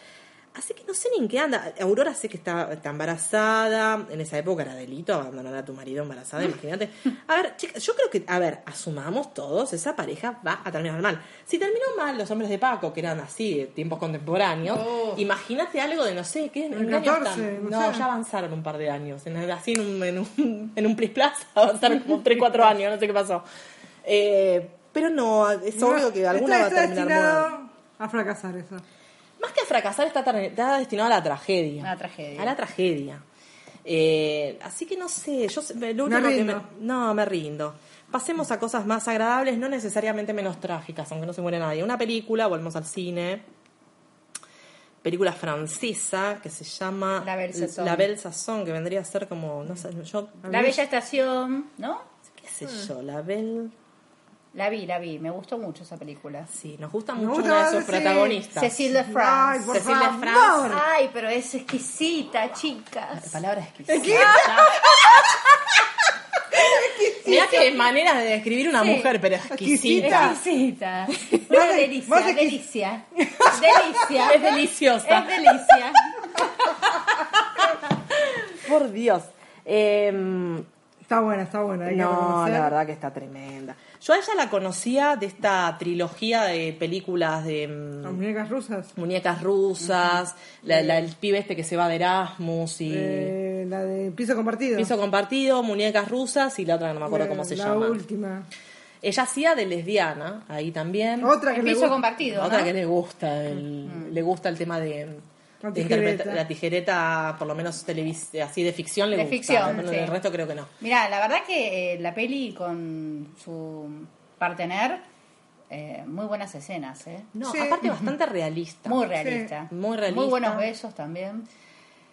Así que no sé ni en qué anda. Aurora sé que está, está embarazada. En esa época era delito abandonar a tu marido embarazada, imagínate. A ver, chicas, yo creo que, a ver, asumamos todos, esa pareja va a terminar mal. Si terminó mal los hombres de Paco, que eran así, de tiempos contemporáneos, imagínate algo de no sé, ¿qué, ¿en El qué año 14, están? no No, sé. ya avanzaron un par de años. En, así en un, en un, en un plis avanzaron como 3, 4 años, no sé qué pasó. Eh, pero no, es obvio que alguna va a está terminar mal. a fracasar eso. Fracasar, está, está destinado a la tragedia. A la tragedia. A la tragedia. Eh, así que no sé, yo sé- lo último que rindo. me- no, me rindo. Pasemos a cosas más agradables, no necesariamente menos trágicas, aunque no se muere nadie. Una película, volvemos al cine. Película francesa que se llama La Belle Saison. La Belle Saison, que vendría a ser como, no sé, yo, La Bella Estación, ¿no? qué sé yo, La Belle. La vi, la vi. Me gustó mucho esa película. Sí, nos gusta mucho una de sus sí. protagonistas. Cecil de Ay, France. por Cecilia favor. Franz. Ay, pero es exquisita, La chicas. palabra exquisita. Mira que manera de describir una Sí. mujer, pero exquisita. Exquisita. Una delicia, delicia. Delicia. Es deliciosa. Es delicia. Por Dios. Eh, Está buena, está buena. Hay no, la verdad que está tremenda. Yo a ella la conocía de esta trilogía de películas de mm, Las muñecas rusas. muñecas rusas, la, la- el pibe este que se va de Erasmus y Eh, la de piso compartido. piso compartido, muñecas rusas y la otra que no me acuerdo Eh, cómo se la llama. última. Ella hacía de lesbiana ahí también. Otra que El le piso gusta. compartido, Otra ¿no? que le gusta, el, le gusta el tema de, La tijereta. interpreta- la tijereta, por lo menos televis así de ficción le De gusta. ficción, pero sí. El resto creo que no. Mira, la verdad que eh, la peli con su partener, eh, muy buenas escenas, ¿eh? No, Sí. aparte bastante realista. Muy realista. Sí, muy realista. Muy buenos besos también.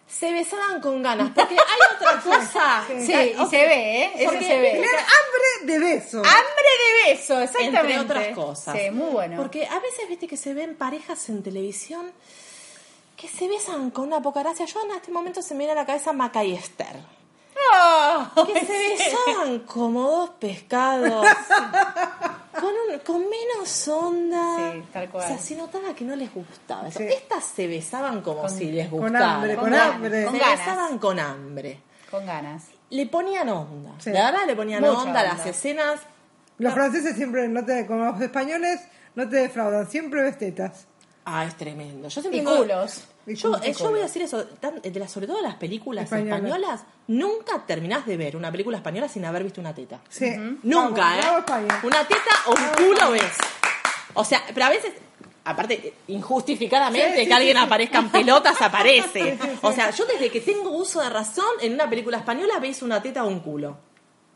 Se besaban con ganas, porque hay otra cosa. Sí, y se ve, ¿eh? Eso se ve. Tener hambre de beso. Hambre de beso, exactamente. Entre otras cosas. Sí, muy bueno. Porque a veces, viste, que se ven parejas en televisión que se besan con una poca gracia. Yo en este momento se me viene a la cabeza Maca y Esther. ¡Oh! Que se besaban como dos pescados. Con, un- con menos onda. Sí, tal cual. O sea, se notaba que no les gustaba. Sí. Estas se besaban como Con- si les con gustara. hambre, con se hambre. Con ganas. besaban con hambre. Con ganas. Le ponían onda. Sí. La verdad, le ponían onda, las escenas. Los franceses siempre, no te, como los españoles, no te defraudan. Siempre ves tetas. Ah, es tremendo. Yo siempre Y culos. Yo, eh, yo voy a decir eso, tan- de las- sobre todo las películas Españolas. españolas, nunca terminás de ver una película española sin haber visto una teta. Sí. Nunca, Vamos, ¿eh? Una teta o un culo ves. O sea, pero a veces, aparte, injustificadamente, Sí, sí, que alguien sí, aparezca en pelotas, aparece. Sí, sí, sí. O sea, yo desde que tengo uso de razón, en una película española ves una teta o un culo.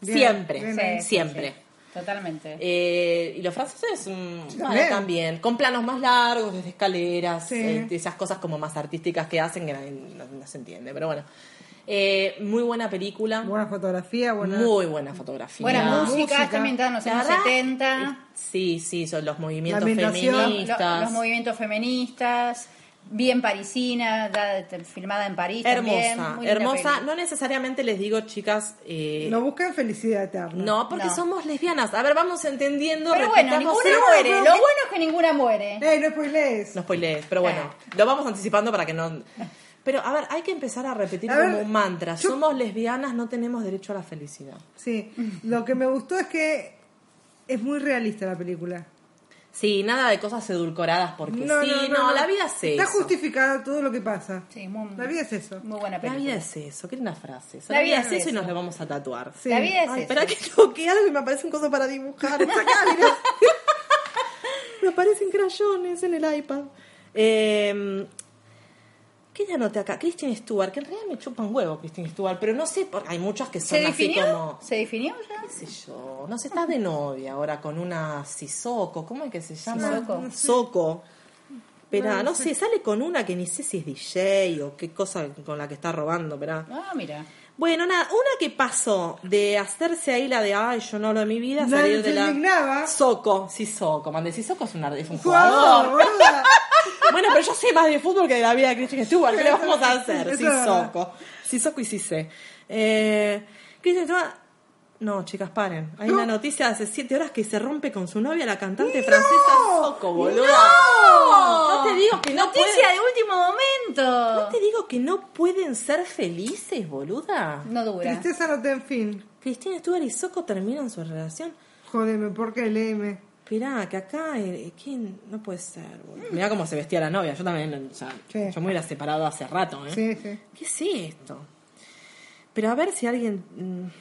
Bien, siempre, bien Sí, sí, siempre. Totalmente. Eh, y los franceses, mm, También. también, con planos más largos, desde escaleras, Sí. eh, esas cosas como más artísticas que hacen que nadie- no, no se entiende, pero bueno. Eh, muy buena película, Buena fotografía, buena. muy buena fotografía. Buena música, música. está ambientada en los años verdad, 70. Sí, sí, son los movimientos. Lo- feministas. los movimientos feministas, bien parisina, da- filmada en París también. hermosa, muy linda hermosa. No necesariamente les digo, chicas, eh, No buscan felicidad eterna. no, porque No. somos lesbianas. A ver, vamos entendiendo. Pero bueno, ninguna muere. Lo bueno es que ninguna muere. ¡Ey, no spoilees! No spoilees, pero bueno, Ah. lo vamos anticipando para que no... Pero, a ver, hay que empezar a repetir A ver, como un mantra. yo- Somos lesbianas, no tenemos derecho a la felicidad. Sí, lo que me gustó es que es muy realista la película. Sí, nada de cosas edulcoradas porque No, sí, no, no, no, la vida es Está eso. justificado todo lo que pasa. Sí, muy, La vida es eso. muy buena La película. vida es eso, qué linda frase. La La, vida vida es es eso y nos lo vamos a tatuar. Sí. La vida es Ay, eso. espera que toque algo y me aparece un coso para dibujar. Me aparecen crayones en el iPad. Eh, ¿Qué te anoté acá? Kristen Stewart, que en realidad me chupa un huevo Kristen Stewart, pero no sé, porque hay muchas que son ¿Se así como... ¿Se definió ya? qué sé yo, no sé, estás de novia ahora con una Sissoko, ¿cómo es que se llama? Soko. Pero no sé, sale con una que ni sé si es DJ o qué cosa con la que está robando, pero... Ah, mira. Bueno, nada, una que pasó de hacerse ahí la de, ay, yo no hablo de mi vida, Nadie salir de la... indignaba. Soco, sí, Soco, man, si Soco es, una, es un ¡Jugador, jugador. Bueno, pero yo sé más de fútbol que de la vida de Christian Stewart. ¿Qué le vamos a hacer? Sí. Soco. Sí, Soco y sí sé. Eh, Christian Stewart... No, chicas, paren. Hay una noticia de hace siete horas que se rompe con su novia, la cantante francesa Soco, boludo. No te digo que no Noticia de último momento. No te digo que no pueden ser felices, boluda. No dura. Tristeza no ten fin. Cristina Stewart y Soco terminan su relación. Jódeme, ¿por qué? Léeme. Esperá, que acá, eh, ¿quién? No puede ser, boludo. Mirá cómo se vestía la novia. Yo también, o sea, Sí. yo me hubiera separado hace rato, ¿eh? Sí, sí. ¿Qué es esto? Pero a ver si alguien...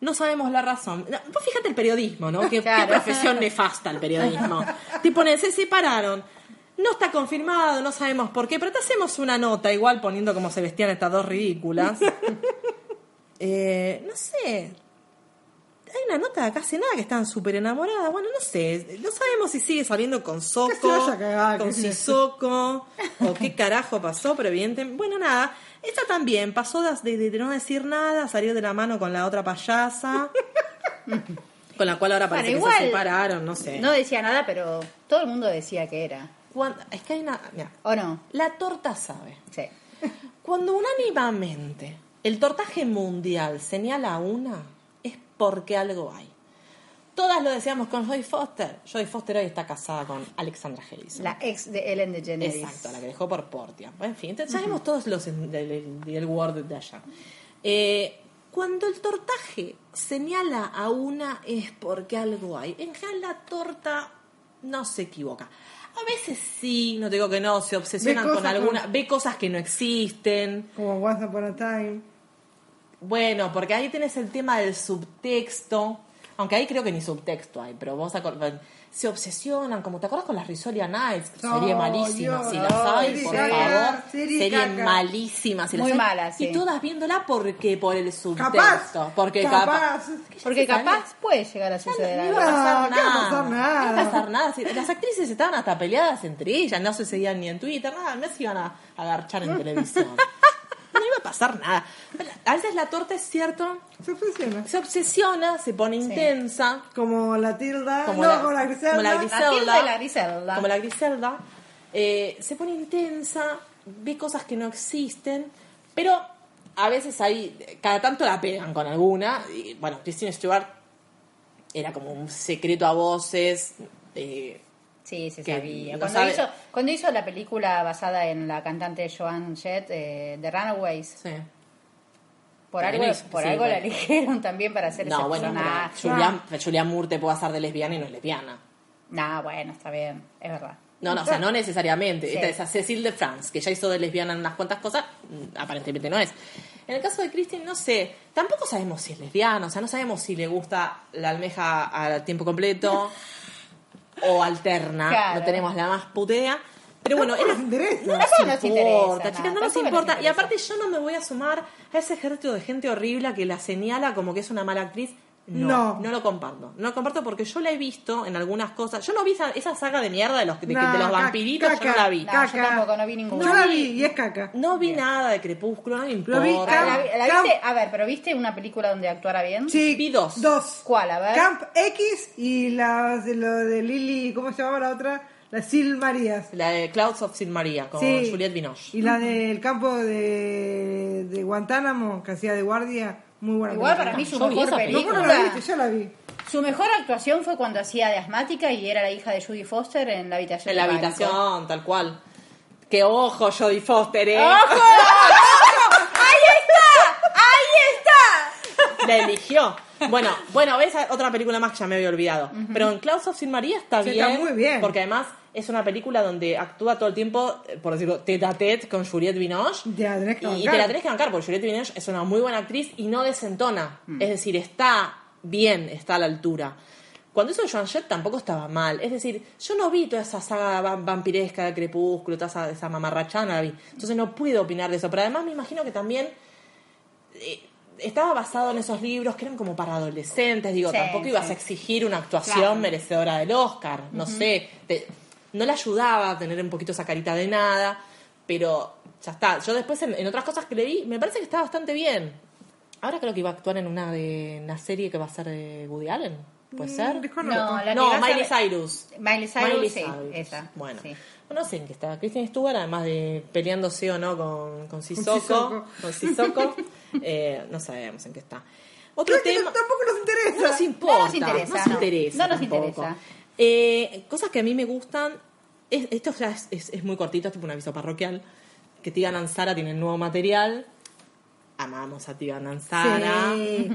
No sabemos la razón. No, vos fíjate el periodismo, ¿no? Qué, Claro. qué profesión nefasta el periodismo. Te ponen, se separaron. No está confirmado, no sabemos por qué, pero te hacemos una nota igual poniendo cómo se vestían estas dos ridículas. Eh, no sé. Hay una nota hace nada que están súper enamoradas. Bueno, no sé. No sabemos si sigue saliendo con Soco, cagar, con Sissoko, o qué carajo pasó, pero evidentemente. Bueno, nada. Esta también pasó de, de- de no decir nada, salió de la mano con la otra payasa, con la cual ahora parece Bueno, que se separaron, no sé. No decía nada, pero todo el mundo decía que era. Cuando- es que hay una. mira, ¿O no? la torta sabe. Sí. Cuando unánimamente el tortaje mundial señala a una, es porque algo hay. Todas lo decíamos con Jodie Foster. Jodie Foster hoy está casada con Alexandra Harrison. La ex de Ellen DeGeneres. Exacto, la que dejó por Portia. En fin, entonces sabemos todos los del, del- del Word de allá. Eh, cuando el tortaje señala a una es porque algo hay. En general la torta no se equivoca. A veces sí, no te digo que no, se obsesionan con alguna, con- ve cosas que no existen. Como Once Upon a Time. Bueno, porque ahí tenés el tema del subtexto, aunque ahí creo que ni subtexto hay, pero vos se obsesionan, como te acuerdas con las Risolia Nights, No, serie malísima, Dios, si las hay, por caca, favor, serie malísima, si Muy hay, mala, sí. y todas viéndola porque por el subtexto, Capaz. porque capaz. capaz, Porque capaz puede llegar a suceder no algo. iba a pasar No, ¿qué va a nada. pasar nada? No iba a pasar nada. Las actrices estaban hasta peleadas entre ellas, no se seguían ni en Twitter, nada, no se iban a agarchar en televisión. Pasar nada. A veces la torta es cierto, Se obsesiona. se obsesiona, se pone intensa, Como la Tilda. Como no, la- como la Griselda. como la La Griselda. Y la Griselda. como la Griselda, eh, se pone intensa, ve cosas que no existen, pero a veces ahí, cada tanto la pegan con alguna. Y, bueno, Christine Stewart era como un secreto a voces. eh, Sí, se sabía. no Cuando, sabe- hizo, cuando hizo la película basada en la cantante Joan Jett, eh, The Runaways, sí. por algo, por sí, algo la eligieron también para hacer No, ese bueno, personaje. Julianne, Julianne Moore te puede hacer de lesbiana y no es lesbiana. Nah, bueno, está bien, es verdad. No, no, o sea, no necesariamente. Sí. Esta es a Cecil de France, que ya hizo de lesbiana en unas cuantas cosas, mm, aparentemente no es. En el caso de Christine, no sé, tampoco sabemos si es lesbiana, o sea, no sabemos si le gusta la almeja a tiempo completo o alterna, Claro. no tenemos la más putea. Pero bueno, nos interesa. no nos importa, chicas, no, no nos importa. Y aparte yo no me voy a sumar a ese ejército de gente horrible que la señala como que es una mala actriz. No, No. no, lo comparto. No lo comparto porque yo la he visto en algunas cosas. Yo no vi esa, esa saga de mierda de los, de, No, de los vampiritos, yo no la vi. No, yo tampoco, no vi ninguna. Yo la vi y es caca. No vi nada de Crepúsculo, no me vi, importa. Ah, ¿La, la Camp- viste? A ver, pero ¿viste una película donde actuara bien? Sí. Vi dos. Dos. ¿Cuál? A ver. Camp X y la de lo de Lily, ¿cómo se llamaba la otra? La Sil Marías. La de Clouds of Sin María con Sí. Juliette Binoche. Y la del campo de, de Guantánamo, que hacía de guardia, muy buena. Igual película. para mí su Yo vi mejor esa No, película. no película. la viste, yo la vi. Su mejor actuación fue cuando hacía de asmática y era la hija de Judy Foster en la habitación. En la de pánico. habitación, tal cual. ¡Qué ojo, Jodie Foster, eh! ¡Ojo! ¡Ahí está! ¡Ahí está! La eligió. Bueno, bueno, ves otra película más que ya me había olvidado. Pero en Clouds of Sin María está Sí, bien. está muy bien. Porque además es una película donde actúa todo el tiempo, eh, por decirlo, tete a tete con Juliette Binoche. Te la tenés que y, te la tenés que bancar, porque Juliette Binoche es una muy buena actriz y no desentona. Mm. Es decir, está bien, está a la altura. Cuando hizo Joan Jett tampoco estaba mal. Es decir, yo no vi toda esa saga va- vampiresca de Crepúsculo, toda esa, esa mamarrachada, no la vi. Entonces no puedo opinar de eso. Pero además me imagino que también eh, estaba basado en esos libros que eran como para adolescentes. Digo, Sí, tampoco ibas a exigir una actuación Claro. merecedora del Oscar. No sé. te- no le ayudaba a tener un poquito esa carita de nada. Pero ya está. Yo después en, en otras cosas que le vi, me parece que está bastante bien. Ahora creo que iba a actuar en una de una serie que va a ser de Woody Allen. ¿Puede ser? Mm, desconozco. No, la que No, Miley Cyrus. Miley Cyrus, Miley sí, Cyrus. esa. Bueno, sí. no sé en qué está. Kristen Stewart, además de peleándose o no con, con Sissoko, con Sissoko, eh, no sabemos en qué está. Otro Creo que tema. tampoco nos interesa. No nos importa. No nos interesa, No nos no. interesa. No nos tampoco. interesa. Eh, cosas que a mí me gustan. es- esto ya es, es- es muy cortito, es tipo un aviso parroquial. Que Tigan Ansara tiene nuevo material. Amamos a Tigan Ansara. Sí.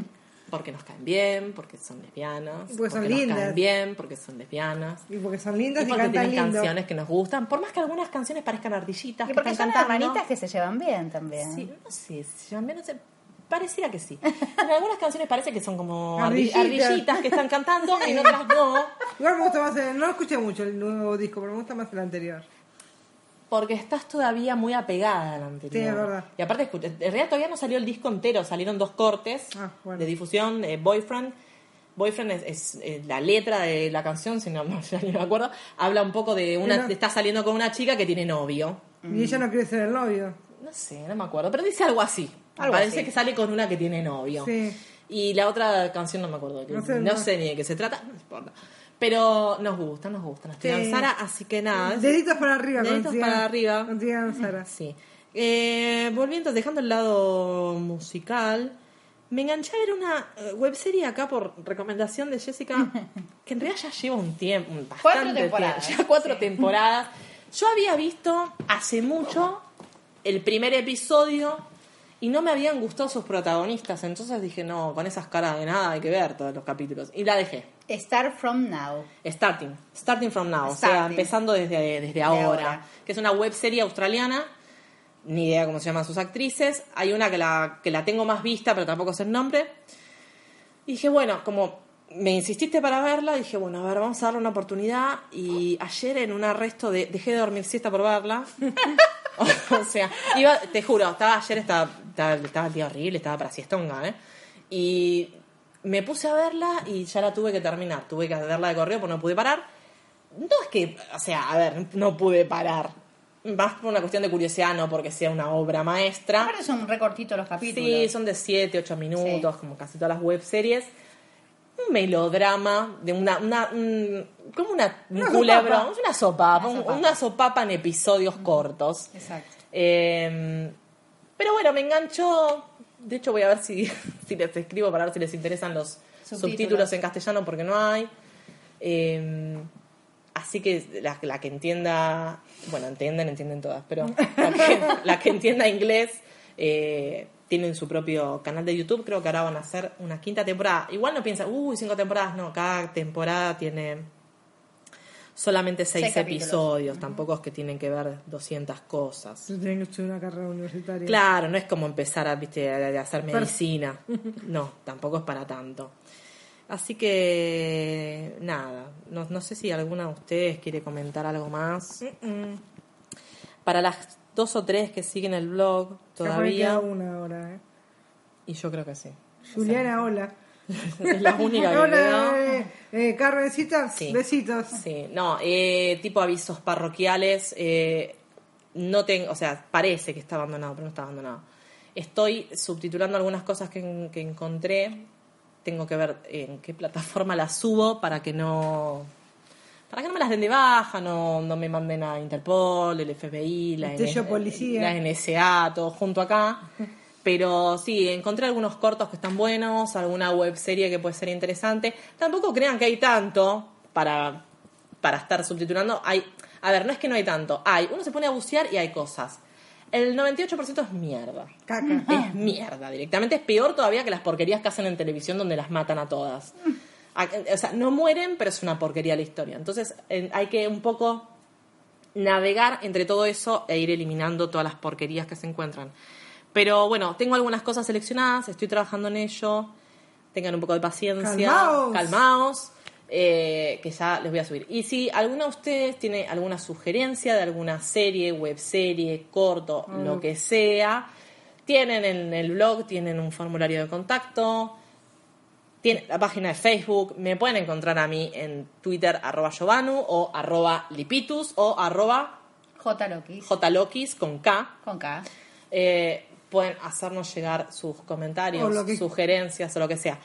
Porque nos caen bien, porque son lesbianas. Porque son nos lindas. caen bien, porque son lesbianas. Y porque son lindas Y y, porque cantan tienen lindo. canciones que nos gustan. Por más que algunas canciones parezcan ardillitas. Y que porque están son cantando. hermanitas que se llevan bien también. Sí, no sé, se llaman bien, no sé. Pareciera que sí. En algunas canciones parece que son como ardi- Ardillitas. ardillitas que están cantando, en otras no. Igual me gusta más, el- no escuché mucho el nuevo disco, pero me gusta más el anterior. Porque estás todavía muy apegada al anterior. Sí, es verdad. Y aparte, en realidad todavía no salió el disco entero, salieron dos cortes Ah, bueno. de difusión. eh, Boyfriend. Boyfriend es, es, eh, la letra de la canción, si no, no ya ni me acuerdo. Habla un poco de una. De está saliendo con una chica que tiene novio. Y ella no quiere ser el novio. No sé, no me acuerdo, pero dice algo así. Algo Parece así. que sale con una que tiene novio. Sí. Y la otra canción no me acuerdo. que- No No sé, sé, no. ni de qué se trata, no importa. Pero nos gusta, nos gusta. Nos tiran Sí. Sara, así que nada. Deditos para arriba. Deditos consigan- para arriba. consigan Sara. Sí. Eh, volviendo, dejando el lado musical, me enganché a ver una eh, webserie acá por recomendación de Jessica, que en realidad ya lleva un tiempo, bastante Cuatro tiempo, temporadas, ya cuatro sí. temporadas. Yo había visto hace mucho el primer episodio y no me habían gustado sus protagonistas, entonces dije, no, con esas caras de nada hay que ver todos los capítulos. Y la dejé. Start from now. Starting, starting from now, o sea, empezando desde, desde ahora, ahora. que es una web serie australiana, ni idea cómo se llaman sus actrices, hay una que la, que la tengo más vista, pero tampoco sé el nombre, y dije, bueno, como me insististe para verla, dije, bueno, a ver, vamos a darle una oportunidad, y ayer en un arresto de, dejé de dormir siesta por verla, o sea, iba, te juro, estaba ayer, estaba, estaba, estaba el día horrible, estaba para siestonga, ¿eh? Y me puse a verla y ya la tuve que terminar. Tuve que verla de correo porque no pude parar. No es que, o sea, a ver, no pude parar. Más por una cuestión de curiosidad, no porque sea una obra maestra. Aparte son recortitos los capítulos. Sí, son de 7, 8 minutos, como casi todas las web series. Un melodrama de una, una un- como una, un Una sopapa. es una sopapa, Una un- sopapa. una sopapa en episodios cortos. Exacto. Eh, pero bueno, me enganchó. De hecho, voy a ver si, si les escribo para ver si les interesan los subtítulos, Subtítulos. en castellano porque no hay. Eh, así que la, la que entienda, bueno, entienden, entienden todas, pero la que, la que entienda inglés eh, tienen su propio canal de YouTube. Creo que ahora van a hacer una quinta temporada. Igual no piensan, uy, cinco temporadas, no, cada temporada tiene solamente seis, episodios, tampoco es que tienen que ver 200 cosas. Yo tengo que estudiar una carrera universitaria. Claro, no es como empezar a, ¿viste, a- a hacer medicina. No, tampoco es para tanto. Así que, nada, no, no sé si alguna de ustedes quiere comentar algo más. Para las dos o tres que siguen el blog todavía, queda una hora, ¿eh? y yo creo que sí. Juliana, hola. Es la única que hola, eh, eh, Carmencita, Sí. besitos. Sí, no, eh, tipo avisos parroquiales, eh, no tengo, o sea, parece que está abandonado, pero no está abandonado. Estoy subtitulando algunas cosas que, que encontré, tengo que ver en qué plataforma las subo para que no para que no me las den de baja, no, no me manden a Interpol, el FBI, la, policía. la NSA, todo junto acá. Pero sí, encontré algunos cortos que están buenos, alguna web serie que puede ser interesante. Tampoco crean que hay tanto para, para estar subtitulando. Hay, a ver, no es que no hay tanto. Hay, uno se pone a bucear y hay cosas. El 98% es mierda. Caca. Es mierda, directamente es peor todavía que las porquerías que hacen en televisión donde las matan a todas. O sea, no mueren, pero es una porquería la historia. Entonces en- hay que un poco navegar entre todo eso e ir eliminando todas las porquerías que se encuentran. Pero bueno, tengo algunas cosas seleccionadas, estoy trabajando en ello. Tengan un poco de paciencia. Calmaos. Calmaos. eh, que ya les voy a subir. Y si alguno de ustedes tiene alguna sugerencia de alguna serie, web serie, corto, lo que sea, tienen en el blog, tienen un formulario de contacto, tienen la página de Facebook, me pueden encontrar a mí en Twitter, arroba Giovanu, o arroba Lipitus, o arroba. Jlokis con K. Con K. Eh, pueden hacernos llegar sus comentarios, O lo que- sugerencias o lo que sea.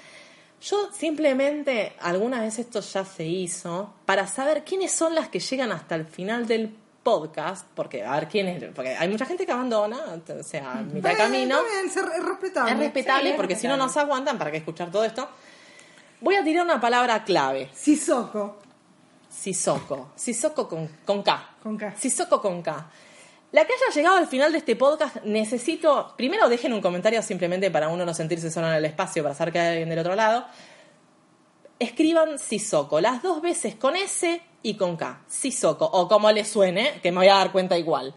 Yo simplemente, alguna vez esto ya se hizo, para saber quiénes son las que llegan hasta el final del podcast, porque a ver quién es, porque hay mucha gente que abandona, o sea, mitad de camino. bien, es respetable. Es respetable Sí, porque si no nos aguantan, ¿para qué escuchar todo esto? Voy a tirar una palabra clave. Sissoko. Sissoko. Sissoko con, con K. Con K. Sissoko con K. La que haya llegado al final de este podcast, necesito. Primero dejen un comentario simplemente para uno no sentirse solo en el espacio, para saber que hay alguien del otro lado. Escriban Sissoko, las dos veces con S y con K. Sissoko, o como les suene, que me voy a dar cuenta igual.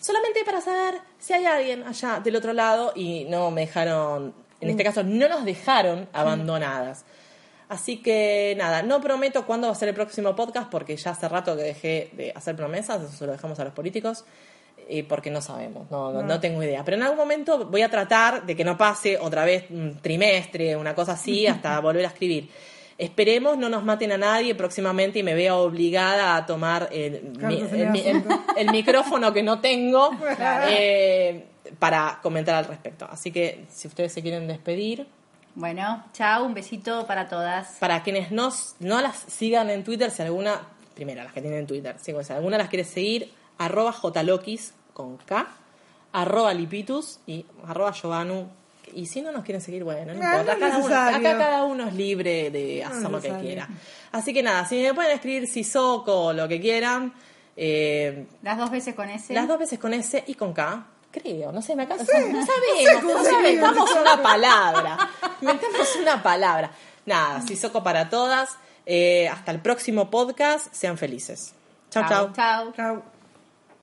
Solamente para saber si hay alguien allá del otro lado y no me dejaron, en este caso, no nos dejaron abandonadas. Así que nada, no prometo cuándo va a ser el próximo podcast porque ya hace rato que dejé de hacer promesas, eso se lo dejamos a los políticos, y porque no sabemos, no, no, no tengo idea. Pero en algún momento voy a tratar de que no pase otra vez un trimestre, una cosa así, hasta volver a escribir. Esperemos no nos maten a nadie próximamente y me vea obligada a tomar mi- el micrófono que no tengo eh, para comentar al respecto. Así que si ustedes se quieren despedir, Bueno, chao, un besito para todas. para quienes no, no las sigan en Twitter, si alguna, primero las que tienen Twitter, si alguna las quiere seguir, arroba jlokis con K, arroba lipitus y arroba giovanu. Y si no nos quieren seguir, bueno, no No, importa. no cada uno, acá cada uno es libre de No hacer lo que quiera. Así que nada, si me pueden escribir Sissoko o lo que quieran, eh, Las dos veces con ese. las dos veces con S y con K. Creo, no sé, me acá, no, sé sabemos, no escribe, inventamos no una sé. palabra. Inventamos una palabra. Nada, Sissoko para todas. Eh, hasta el próximo podcast. Sean felices. Chau, chau. Chao. Chao.